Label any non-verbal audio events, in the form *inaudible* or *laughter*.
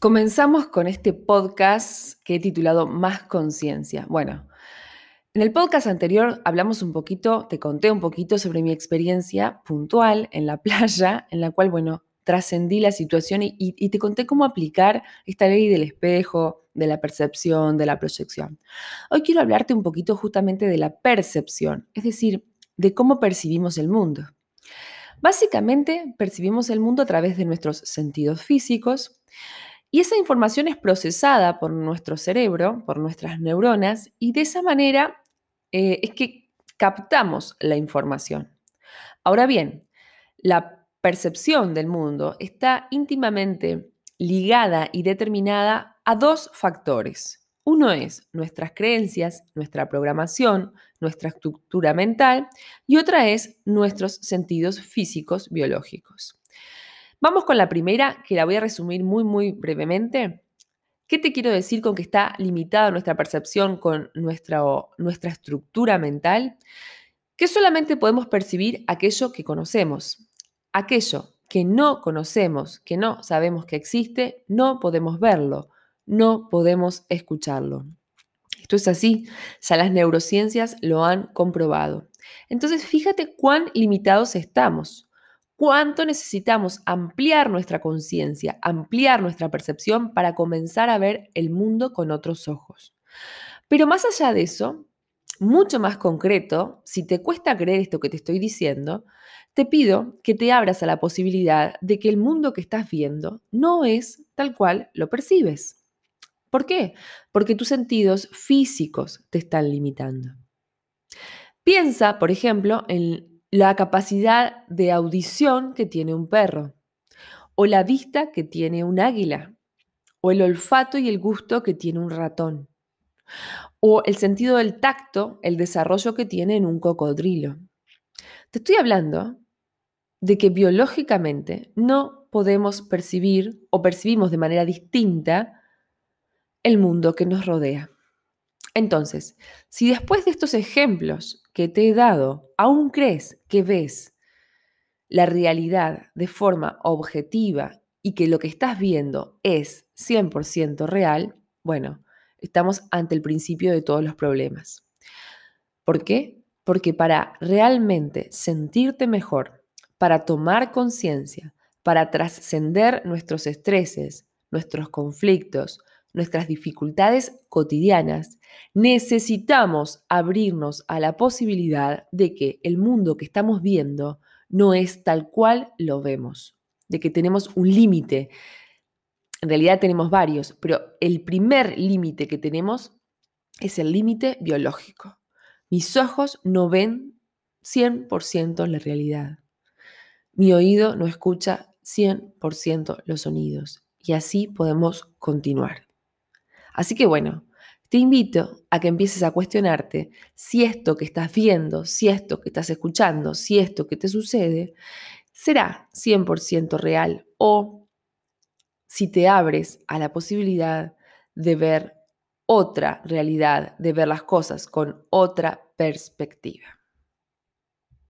Comenzamos con este podcast que he titulado Más conciencia. Bueno, en el podcast anterior hablamos un poquito, te conté un poquito sobre mi experiencia puntual en la *laughs* playa, en la cual, bueno, trascendí la situación y, y, te conté cómo aplicar esta ley del espejo, de la percepción, de la proyección. Hoy quiero hablarte un poquito justamente de la percepción, es decir, de cómo percibimos el mundo. Básicamente, percibimos el mundo a través de nuestros sentidos físicos, y esa información es procesada por nuestro cerebro, por nuestras neuronas, y de esa manera eh, es que captamos la información. Ahora bien, la percepción del mundo está íntimamente ligada y determinada a dos factores. Uno es nuestras creencias, nuestra programación, nuestra estructura mental y otra es nuestros sentidos físicos biológicos. Vamos con la primera, que la voy a resumir muy, muy brevemente. ¿Qué te quiero decir con que está limitada nuestra percepción con nuestra, nuestra estructura mental? Que solamente podemos percibir aquello que conocemos. Aquello que no conocemos, que no sabemos que existe, no podemos verlo, no podemos escucharlo. Esto es así, ya las neurociencias lo han comprobado. Entonces, fíjate cuán limitados estamos cuánto necesitamos ampliar nuestra conciencia, ampliar nuestra percepción para comenzar a ver el mundo con otros ojos. Pero más allá de eso, mucho más concreto, si te cuesta creer esto que te estoy diciendo, te pido que te abras a la posibilidad de que el mundo que estás viendo no es tal cual lo percibes. ¿Por qué? Porque tus sentidos físicos te están limitando. Piensa, por ejemplo, en la capacidad de audición que tiene un perro, o la vista que tiene un águila, o el olfato y el gusto que tiene un ratón, o el sentido del tacto, el desarrollo que tiene en un cocodrilo. Te estoy hablando de que biológicamente no podemos percibir o percibimos de manera distinta el mundo que nos rodea. Entonces, si después de estos ejemplos que te he dado aún crees que ves la realidad de forma objetiva y que lo que estás viendo es 100% real, bueno, estamos ante el principio de todos los problemas. ¿Por qué? Porque para realmente sentirte mejor, para tomar conciencia, para trascender nuestros estreses, nuestros conflictos, nuestras dificultades cotidianas, necesitamos abrirnos a la posibilidad de que el mundo que estamos viendo no es tal cual lo vemos, de que tenemos un límite. En realidad tenemos varios, pero el primer límite que tenemos es el límite biológico. Mis ojos no ven 100% la realidad. Mi oído no escucha 100% los sonidos. Y así podemos continuar. Así que bueno, te invito a que empieces a cuestionarte si esto que estás viendo, si esto que estás escuchando, si esto que te sucede, será 100% real o si te abres a la posibilidad de ver otra realidad, de ver las cosas con otra perspectiva.